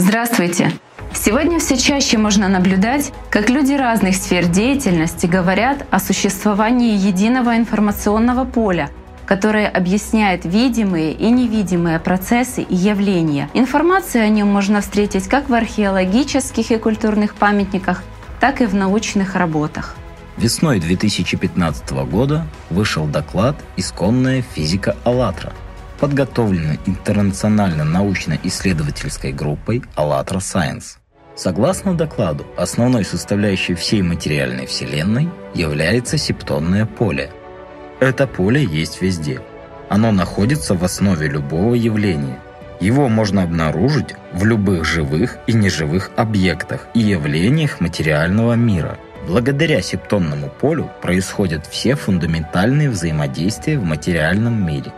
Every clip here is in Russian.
Здравствуйте! Сегодня все чаще можно наблюдать, как люди разных сфер деятельности говорят о существовании единого информационного поля, которое объясняет видимые и невидимые процессы и явления. Информацию о нем можно встретить как в археологических и культурных памятниках, так и в научных работах. Весной 2015 года вышел доклад «Исконная физика АЛЛАТРА», подготовленный интернационально научно-исследовательской группой «АЛЛАТРА Science». Согласно докладу, основной составляющей всей материальной Вселенной является септонное поле. Это поле есть везде. Оно находится в основе любого явления. Его можно обнаружить в любых живых и неживых объектах и явлениях материального мира – Благодаря септонному полю происходят все фундаментальные взаимодействия в материальном мире.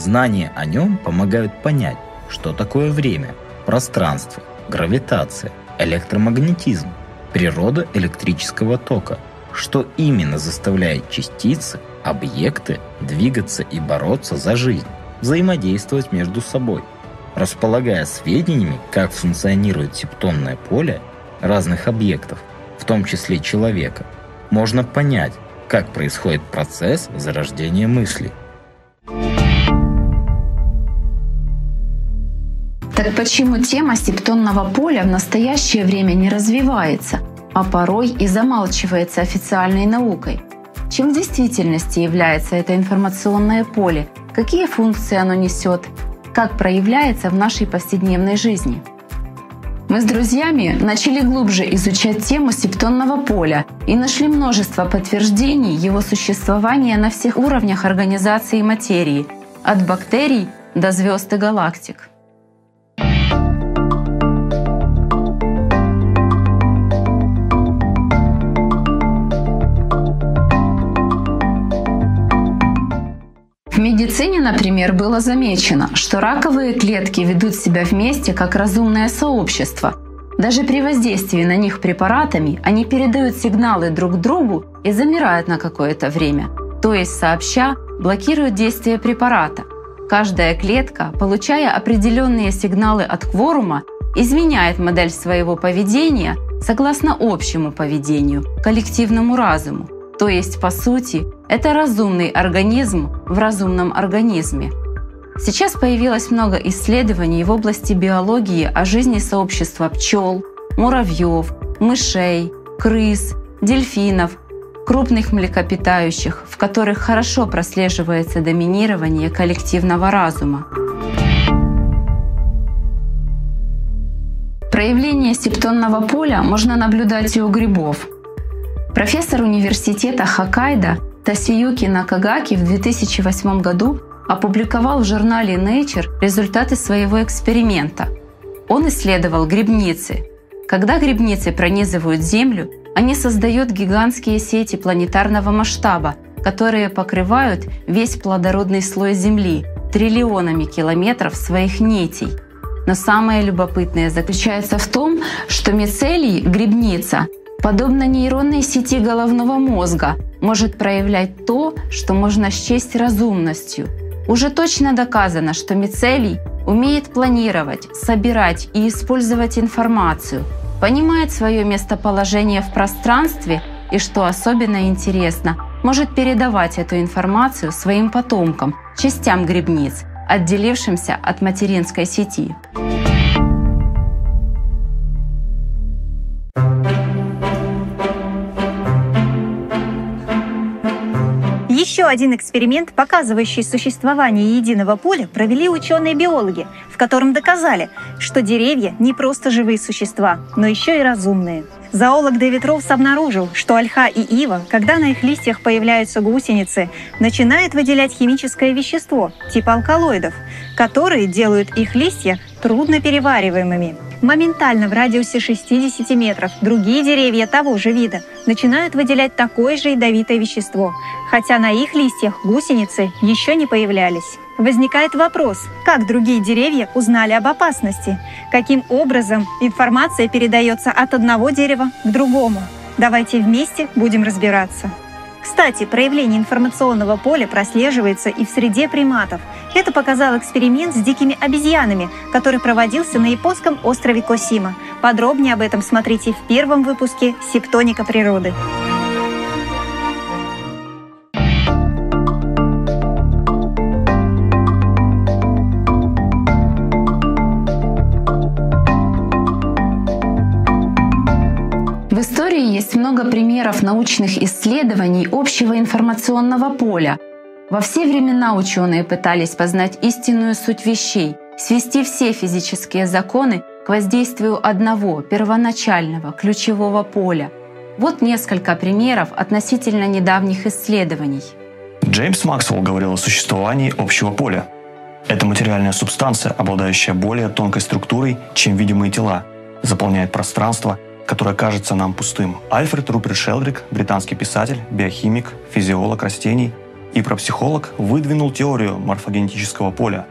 Знания о нем помогают понять, что такое время, пространство, гравитация, электромагнетизм, природа электрического тока, что именно заставляет частицы, объекты двигаться и бороться за жизнь, взаимодействовать между собой. Располагая сведениями, как функционирует септонное поле разных объектов, в том числе человека, можно понять, как происходит процесс зарождения мысли. Так почему тема септонного поля в настоящее время не развивается, а порой и замалчивается официальной наукой? Чем в действительности является это информационное поле? Какие функции оно несет? Как проявляется в нашей повседневной жизни? Мы с друзьями начали глубже изучать тему септонного поля и нашли множество подтверждений его существования на всех уровнях организации материи, от бактерий до звезд и галактик. Медицине, например, было замечено, что раковые клетки ведут себя вместе как разумное сообщество. Даже при воздействии на них препаратами они передают сигналы друг другу и замирают на какое-то время, то есть сообща блокируют действие препарата. Каждая клетка, получая определенные сигналы от кворума, изменяет модель своего поведения согласно общему поведению, коллективному разуму. То есть, по сути, это разумный организм в разумном организме. Сейчас появилось много исследований в области биологии о жизни сообщества пчел, муравьев, мышей, крыс, дельфинов, крупных млекопитающих, в которых хорошо прослеживается доминирование коллективного разума. Проявление септонного поля можно наблюдать и у грибов. Профессор университета Хоккайдо Тасиюки Накагаки в 2008 году опубликовал в журнале Nature результаты своего эксперимента. Он исследовал грибницы. Когда грибницы пронизывают Землю, они создают гигантские сети планетарного масштаба, которые покрывают весь плодородный слой Земли триллионами километров своих нитей. Но самое любопытное заключается в том, что мицелий, грибница, подобно нейронной сети головного мозга, может проявлять то, что можно счесть разумностью. Уже точно доказано, что мицелий умеет планировать, собирать и использовать информацию, понимает свое местоположение в пространстве и, что особенно интересно, может передавать эту информацию своим потомкам, частям грибниц, отделившимся от материнской сети. Один эксперимент, показывающий существование единого поля, провели ученые-биологи, в котором доказали, что деревья не просто живые существа, но еще и разумные. Зоолог Дэвид Роуз обнаружил, что ольха и ива, когда на их листьях появляются гусеницы, начинают выделять химическое вещество, типа алкалоидов, которые делают их листья трудно перевариваемыми. Моментально в радиусе 60 метров другие деревья того же вида начинают выделять такое же ядовитое вещество, хотя на их листьях гусеницы еще не появлялись. Возникает вопрос, как другие деревья узнали об опасности? Каким образом информация передается от одного дерева к другому? Давайте вместе будем разбираться. Кстати, проявление информационного поля прослеживается и в среде приматов. Это показал эксперимент с дикими обезьянами, который проводился на японском острове Косима. Подробнее об этом смотрите в первом выпуске «Септоника природы». Есть много примеров научных исследований общего информационного поля. Во все времена ученые пытались познать истинную суть вещей, свести все физические законы к воздействию одного, первоначального, ключевого поля. Вот несколько примеров относительно недавних исследований. Джеймс Максвелл говорил о существовании общего поля. Это материальная субстанция, обладающая более тонкой структурой, чем видимые тела, заполняет пространство – которое кажется нам пустым. Альфред Руперт Шелдрик, британский писатель, биохимик, физиолог растений и пропсихолог, выдвинул теорию морфогенетического поля.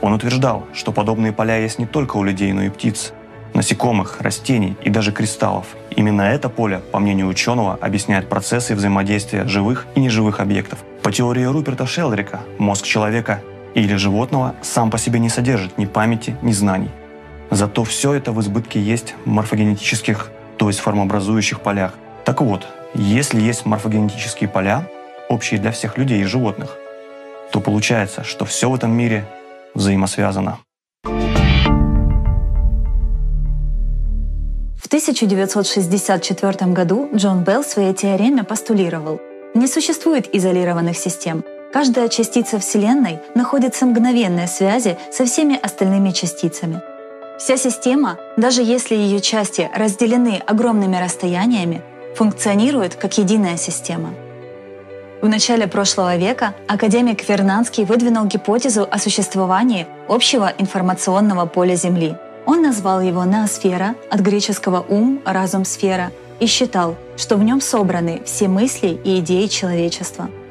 Он утверждал, что подобные поля есть не только у людей, но и птиц, насекомых, растений и даже кристаллов. Именно это поле, по мнению ученого, объясняет процессы взаимодействия живых и неживых объектов. По теории Руперта Шелдрика, мозг человека или животного сам по себе не содержит ни памяти, ни знаний. Зато все это в избытке есть в морфогенетических то есть формообразующих полях. Так вот, если есть морфогенетические поля, общие для всех людей и животных, то получается, что все в этом мире взаимосвязано. В 1964 году Джон Белл в своей теореме постулировал, не существует изолированных систем. Каждая частица Вселенной находится в мгновенной связи со всеми остальными частицами – Вся система, даже если ее части разделены огромными расстояниями, функционирует как единая система. В начале прошлого века академик Вернанский выдвинул гипотезу о существовании общего информационного поля Земли. Он назвал его ноосфера, от греческого «ум», «разум», «сфера», и считал, что в нем собраны все мысли и идеи человечества –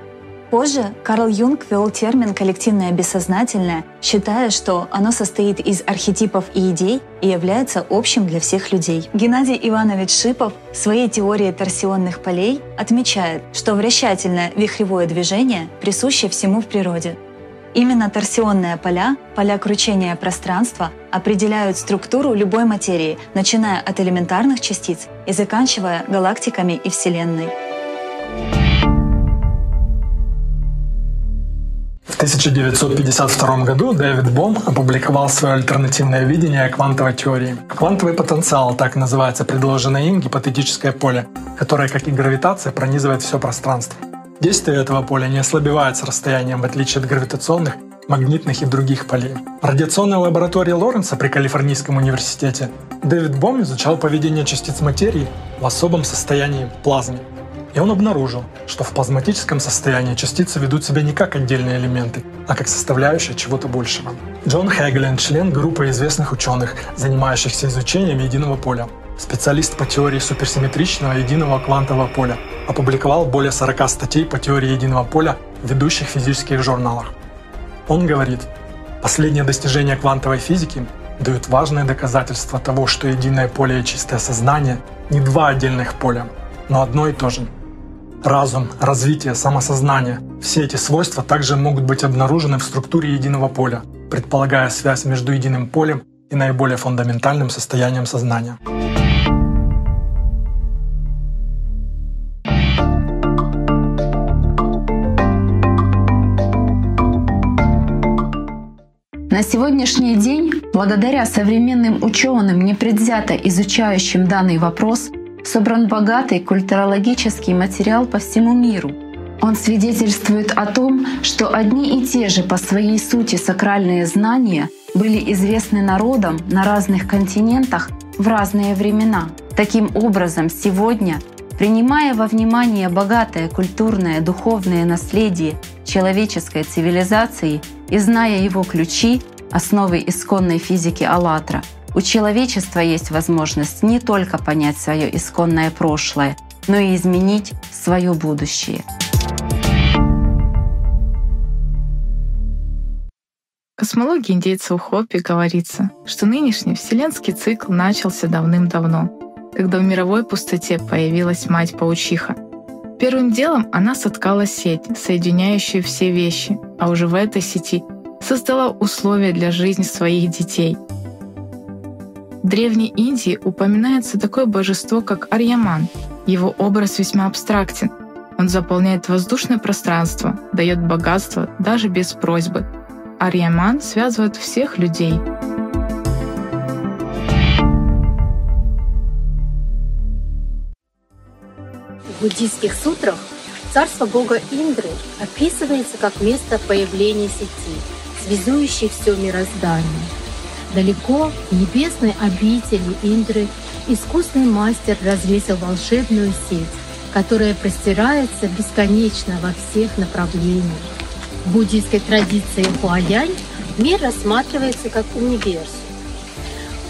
Позже Карл Юнг ввел термин «коллективное бессознательное», считая, что оно состоит из архетипов и идей и является общим для всех людей. Геннадий Иванович Шипов в своей теории торсионных полей отмечает, что вращательное вихревое движение присуще всему в природе. Именно торсионные поля, поля кручения пространства, определяют структуру любой материи, начиная от элементарных частиц и заканчивая галактиками и Вселенной. В 1952 году Дэвид Бом опубликовал свое альтернативное видение квантовой теории. Квантовый потенциал, так называется предложенное им гипотетическое поле, которое, как и гравитация, пронизывает все пространство. Действие этого поля не ослабевает с расстоянием, в отличие от гравитационных, магнитных и других полей. В радиационной лаборатории Лоренса при Калифорнийском университете Дэвид Бом изучал поведение частиц материи в особом состоянии плазме. И он обнаружил, что в плазматическом состоянии частицы ведут себя не как отдельные элементы, а как составляющие чего-то большего. Джон Хэгглен, член группы известных ученых, занимающихся изучением единого поля, специалист по теории суперсимметричного единого квантового поля, опубликовал более 40 статей по теории единого поля в ведущих физических журналах. Он говорит, последние достижения квантовой физики дают важное доказательство того, что единое поле и чистое сознание не два отдельных поля, но одно и то же – разум, развитие, самосознание. Все эти свойства также могут быть обнаружены в структуре единого поля, предполагая связь между единым полем и наиболее фундаментальным состоянием сознания. На сегодняшний день, благодаря современным ученым, непредвзято изучающим данный вопрос, собран богатый культурологический материал по всему миру. Он свидетельствует о том, что одни и те же по своей сути сакральные знания были известны народам на разных континентах в разные времена. Таким образом, сегодня, принимая во внимание богатое культурное духовное наследие человеческой цивилизации и зная его ключи, основы исконной физики «АЛЛАТРА», у человечества есть возможность не только понять свое исконное прошлое, но и изменить свое будущее. Космологии индейцев Хоппи говорится, что нынешний вселенский цикл начался давным-давно, когда в мировой пустоте появилась мать-паучиха. Первым делом она соткала сеть, соединяющую все вещи, а уже в этой сети создала условия для жизни своих детей. В Древней Индии упоминается такое божество, как Арьяман. Его образ весьма абстрактен. Он заполняет воздушное пространство, дает богатство даже без просьбы. Арьяман связывает всех людей — В буддийских сутрах царство бога Индры описывается как место появления сети, связующей все мироздание. Далеко в небесной обители Индры искусный мастер развесил волшебную сеть, которая простирается бесконечно во всех направлениях. В буддийской традиции Хуаянь мир рассматривается как универсум.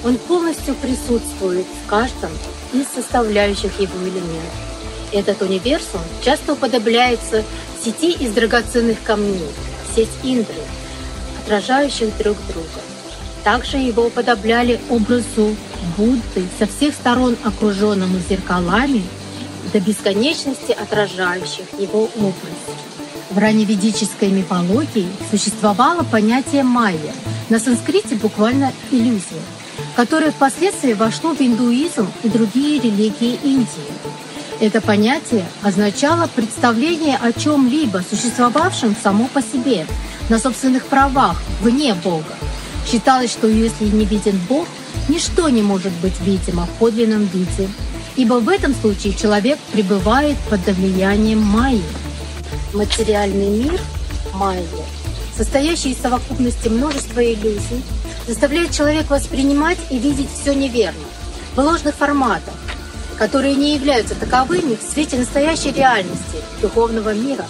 Он полностью присутствует в каждом из составляющих его элементов. Этот универсум часто уподобляется сети из драгоценных камней, сеть Индры, отражающих друг друга. Также его уподобляли образу Будды, со всех сторон окруженному зеркалами, до бесконечности отражающих его образ. В ранневедической мифологии существовало понятие майя, на санскрите буквально иллюзия, которое впоследствии вошло в индуизм и другие религии Индии. Это понятие означало представление о чем-либо существовавшем само по себе, на собственных правах, вне Бога. Считалось, что если не виден Бог, ничто не может быть видимо в подлинном виде, ибо в этом случае человек пребывает под влиянием Майи. Материальный мир Майя, состоящий из совокупности множества иллюзий, заставляет человека воспринимать и видеть все неверно, в ложных форматах, которые не являются таковыми в свете настоящей реальности духовного мира.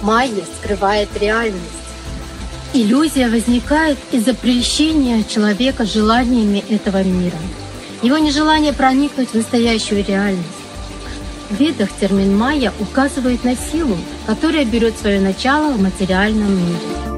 Майя скрывает реальность. Иллюзия возникает из-за прельщения человека желаниями этого мира, его нежелание проникнуть в настоящую реальность. В ведах термин «майя» указывает на силу, которая берет свое начало в материальном мире.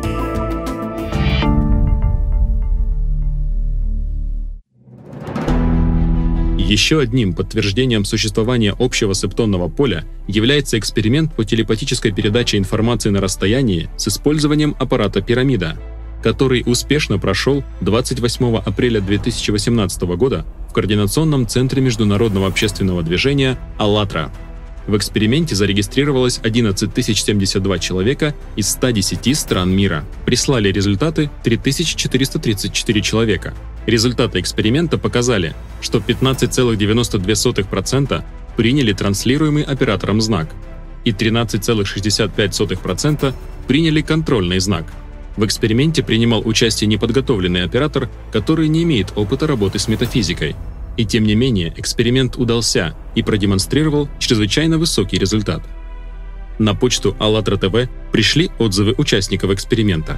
Еще одним подтверждением существования общего септонного поля является эксперимент по телепатической передаче информации на расстоянии с использованием аппарата пирамида, который успешно прошел 28 апреля 2018 года в Координационном центре международного общественного движения «АЛЛАТРА». В эксперименте зарегистрировалось 11 072 человека из 110 стран мира. Прислали результаты 3434 человека – Результаты эксперимента показали, что 15,92% приняли транслируемый оператором знак и 13,65% приняли контрольный знак. В эксперименте принимал участие неподготовленный оператор, который не имеет опыта работы с метафизикой. И тем не менее, эксперимент удался и продемонстрировал чрезвычайно высокий результат. На почту АЛЛАТРА ТВ пришли отзывы участников эксперимента.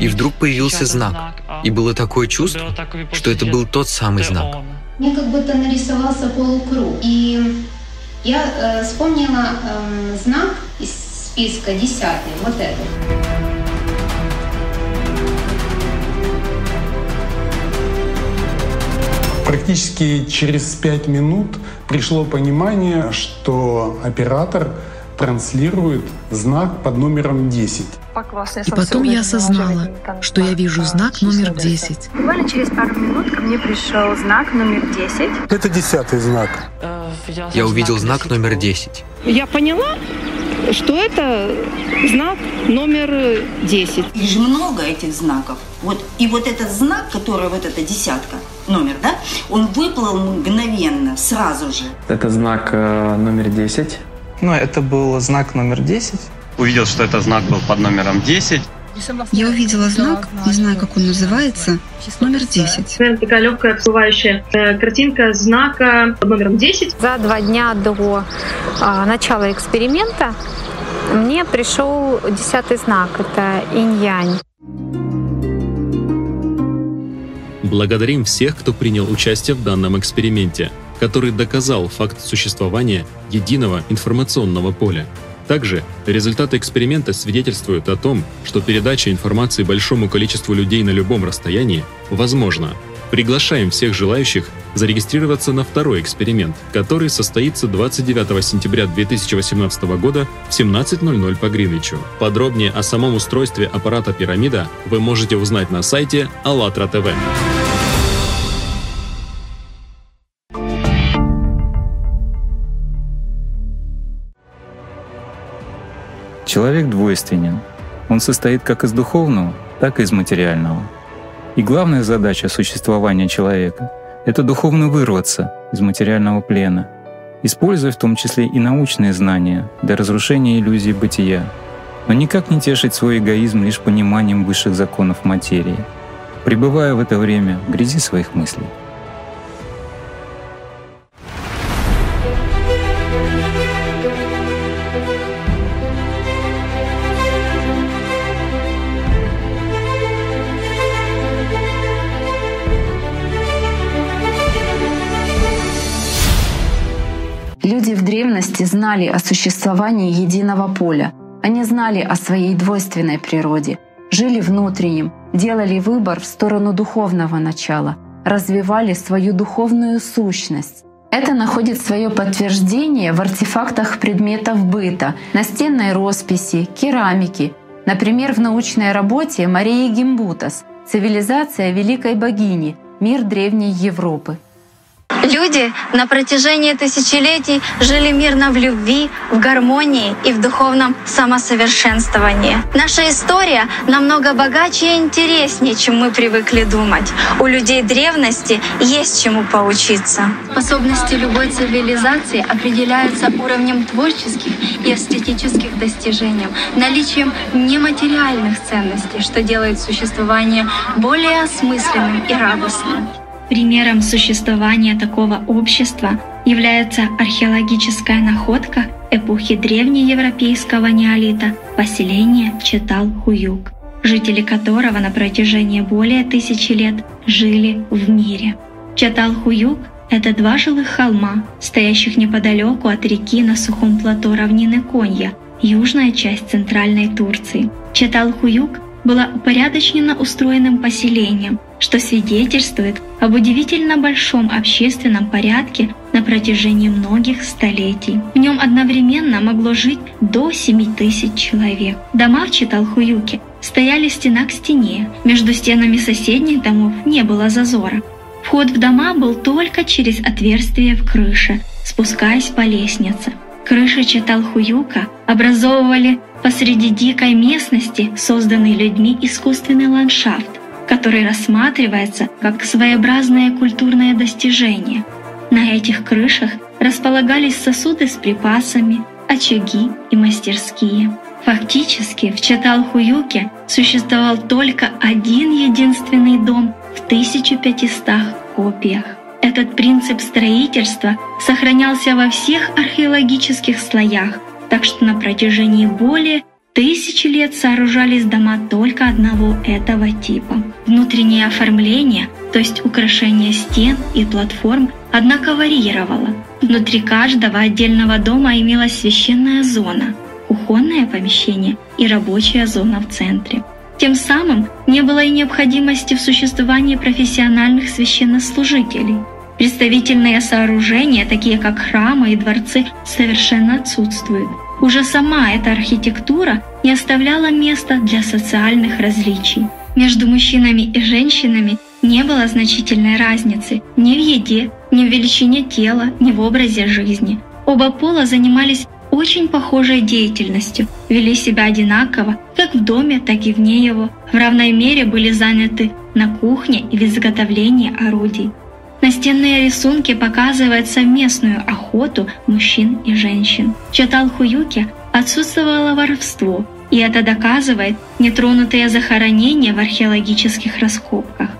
И вдруг появился знак. И было такое чувство, что это был тот самый знак. Мне как будто нарисовался полукруг. И я э, вспомнила э, знак из списка десятый, вот этот. Практически через пять минут пришло понимание, что оператор транслирует знак под номером 10. И потом я осознала, что я вижу знак номер 10. Буквально через пару минут ко мне пришел знак номер 10. Это десятый знак. Я увидел знак номер 10. Я поняла, что это знак номер 10. Их же много этих знаков. Вот, и вот этот знак, который вот эта десятка, номер, да, он выплыл мгновенно, сразу же. Это знак э, номер 10. Ну, это был знак номер 10. Увидел, что это знак был под номером 10. Я увидела знак, не знаю, как он называется, номер 10. Наверное, такая легкая всплывающая э, картинка знака под номером 10. За два дня до а, начала эксперимента мне пришел десятый знак, это инь-янь. Благодарим всех, кто принял участие в данном эксперименте, который доказал факт существования единого информационного поля. Также результаты эксперимента свидетельствуют о том, что передача информации большому количеству людей на любом расстоянии возможна. Приглашаем всех желающих зарегистрироваться на второй эксперимент, который состоится 29 сентября 2018 года в 17.00 по Гринвичу. Подробнее о самом устройстве аппарата «Пирамида» вы можете узнать на сайте АЛЛАТРА ТВ. Человек двойственен. Он состоит как из духовного, так и из материального. И главная задача существования человека — это духовно вырваться из материального плена, используя в том числе и научные знания для разрушения иллюзий бытия, но никак не тешить свой эгоизм лишь пониманием высших законов материи, пребывая в это время в грязи своих мыслей. Знали о существовании единого поля. Они знали о своей двойственной природе, жили внутренним, делали выбор в сторону духовного начала, развивали свою духовную сущность. Это находит свое подтверждение в артефактах предметов быта, настенной росписи, керамики. Например, в научной работе Марии Гимбутас «Цивилизация великой богини. Мир древней Европы». Люди на протяжении тысячелетий жили мирно в любви, в гармонии и в духовном самосовершенствовании. Наша история намного богаче и интереснее, чем мы привыкли думать. У людей древности есть чему поучиться. Способности любой цивилизации определяются уровнем творческих и эстетических достижений, наличием нематериальных ценностей, что делает существование более осмысленным и радостным. Примером существования такого общества является археологическая находка эпохи древнеевропейского неолита поселение Четал-Хуюк, жители которого на протяжении более тысячи лет жили в мире. Четал-Хуюк — это два жилых холма, стоящих неподалеку от реки на сухом плато равнины Конья, южная часть центральной Турции. Четал-Хуюк была упорядочена устроенным поселением, что свидетельствует об удивительно большом общественном порядке на протяжении многих столетий. В нем одновременно могло жить до 7 тысяч человек. Дома в Читалхуюке стояли стена к стене, между стенами соседних домов не было зазора. Вход в дома был только через отверстие в крыше, спускаясь по лестнице. Крыши Читалхуюка образовывали посреди дикой местности созданный людьми искусственный ландшафт, который рассматривается как своеобразное культурное достижение. На этих крышах располагались сосуды с припасами, очаги и мастерские. Фактически в Чаталхуюке существовал только один единственный дом в 1500 копиях. Этот принцип строительства сохранялся во всех археологических слоях, так что на протяжении более тысячи лет сооружались дома только одного этого типа. Внутреннее оформление, то есть украшение стен и платформ, однако варьировало. Внутри каждого отдельного дома имелась священная зона, кухонное помещение и рабочая зона в центре. Тем самым не было и необходимости в существовании профессиональных священнослужителей. Представительные сооружения, такие как храмы и дворцы, совершенно отсутствуют. Уже сама эта архитектура не оставляла места для социальных различий. Между мужчинами и женщинами не было значительной разницы ни в еде, ни в величине тела, ни в образе жизни. Оба пола занимались очень похожей деятельностью, вели себя одинаково, как в доме, так и вне его, в равной мере были заняты на кухне и в изготовлении орудий. Настенные рисунки показывают совместную охоту мужчин и женщин. В Чаталхуюке отсутствовало воровство, и это доказывает нетронутые захоронения в археологических раскопках.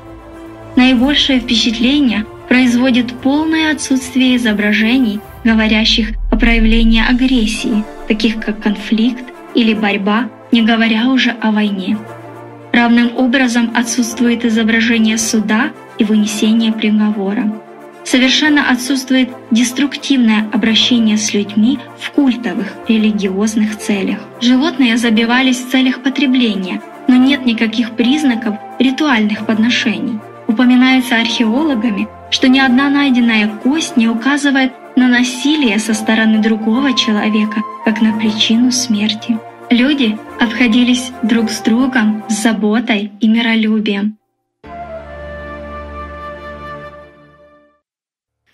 Наибольшее впечатление производит полное отсутствие изображений, говорящих о проявлении агрессии, таких как конфликт или борьба, не говоря уже о войне. Равным образом отсутствует изображение суда и вынесения приговора. совершенно отсутствует деструктивное обращение с людьми в культовых религиозных целях. Животные забивались в целях потребления, но нет никаких признаков ритуальных подношений. Упоминается археологами, что ни одна найденная кость не указывает на насилие со стороны другого человека, как на причину смерти. Люди обходились друг с другом с заботой и миролюбием.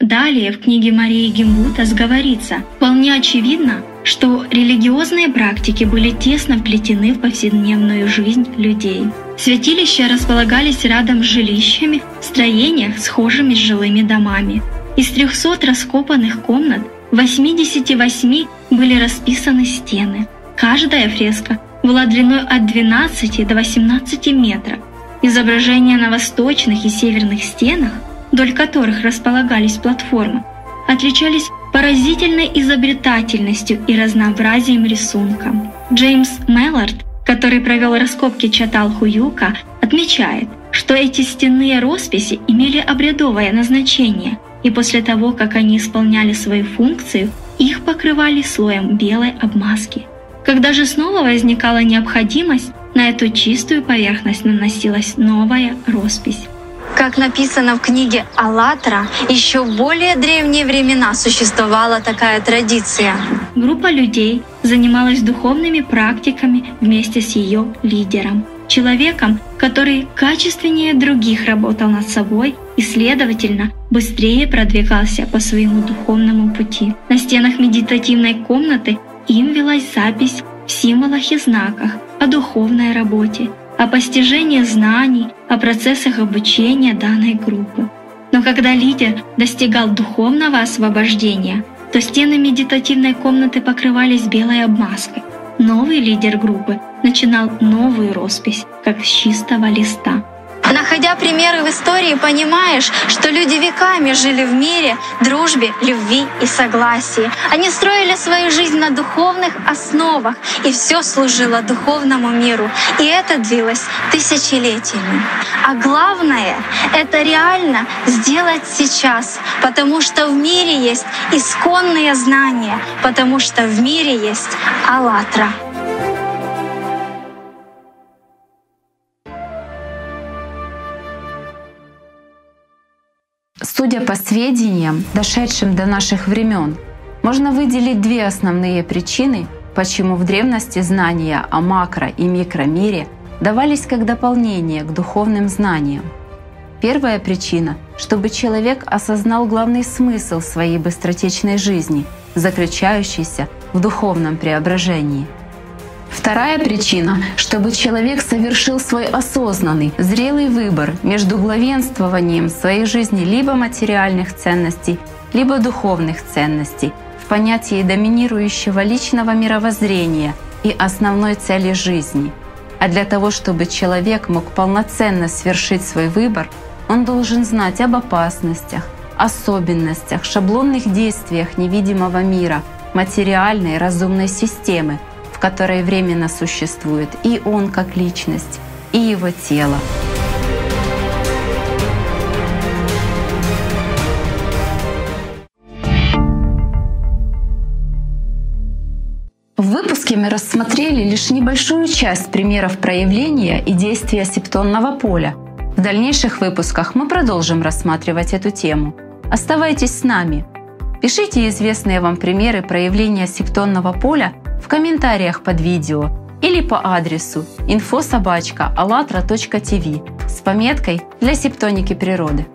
Далее в книге Марии Гимбутас говорится, вполне очевидно, что религиозные практики были тесно вплетены в повседневную жизнь людей. Святилища располагались рядом с жилищами в строениях, схожими с жилыми домами. Из 300 раскопанных комнат в 88 были расписаны стены. Каждая фреска была длиной от 12 до 18 метров. Изображения на восточных и северных стенах, вдоль которых располагались платформы, отличались поразительной изобретательностью и разнообразием рисунка. Джеймс Меллард, который провел раскопки Чатал-Хуюка, отмечает, что эти стенные росписи имели обрядовое назначение, и после того, как они исполняли свою функцию, их покрывали слоем белой обмазки. Когда же снова возникала необходимость, на эту чистую поверхность наносилась новая роспись. Как написано в книге «АЛЛАТРА», еще в более древние времена существовала такая традиция. Группа людей занималась духовными практиками вместе с ее лидером, человеком, который качественнее других работал над собой и, следовательно, быстрее продвигался по своему духовному пути. На стенах медитативной комнаты им велась запись в символах и знаках о духовной работе, о постижении знаний, о процессах обучения данной группы. Но когда лидер достигал духовного освобождения, то стены медитативной комнаты покрывались белой обмазкой. Новый лидер группы начинал новую роспись, как с чистого листа. Находя примеры в истории, понимаешь, что люди веками жили в мире, дружбе, любви и согласии. Они строили свою жизнь на духовных основах, и все служило духовному миру. И это длилось тысячелетиями. А главное — это реально сделать сейчас, потому что в мире есть исконные знания, потому что в мире есть «АЛЛАТРА». Судя по сведениям, дошедшим до наших времен, можно выделить две основные причины, почему в древности знания о макро- и микромире давались как дополнение к духовным знаниям. Первая причина — чтобы человек осознал главный смысл своей быстротечной жизни, заключающийся в духовном преображении — Вторая причина, чтобы человек совершил свой осознанный, зрелый выбор между главенствованием своей жизни либо материальных ценностей, либо духовных ценностей в понятии доминирующего личного мировоззрения и основной цели жизни. А для того, чтобы человек мог полноценно совершить свой выбор, он должен знать об опасностях, особенностях, шаблонных действиях невидимого мира, материальной разумной системы – которой временно существует и он как личность, и его тело. В выпуске мы рассмотрели лишь небольшую часть примеров проявления и действия септонного поля. В дальнейших выпусках мы продолжим рассматривать эту тему. Оставайтесь с нами. Пишите известные вам примеры проявления септонного поля в комментариях под видео или по адресу infosobachka.allatra.tv с пометкой «Для септоники природы».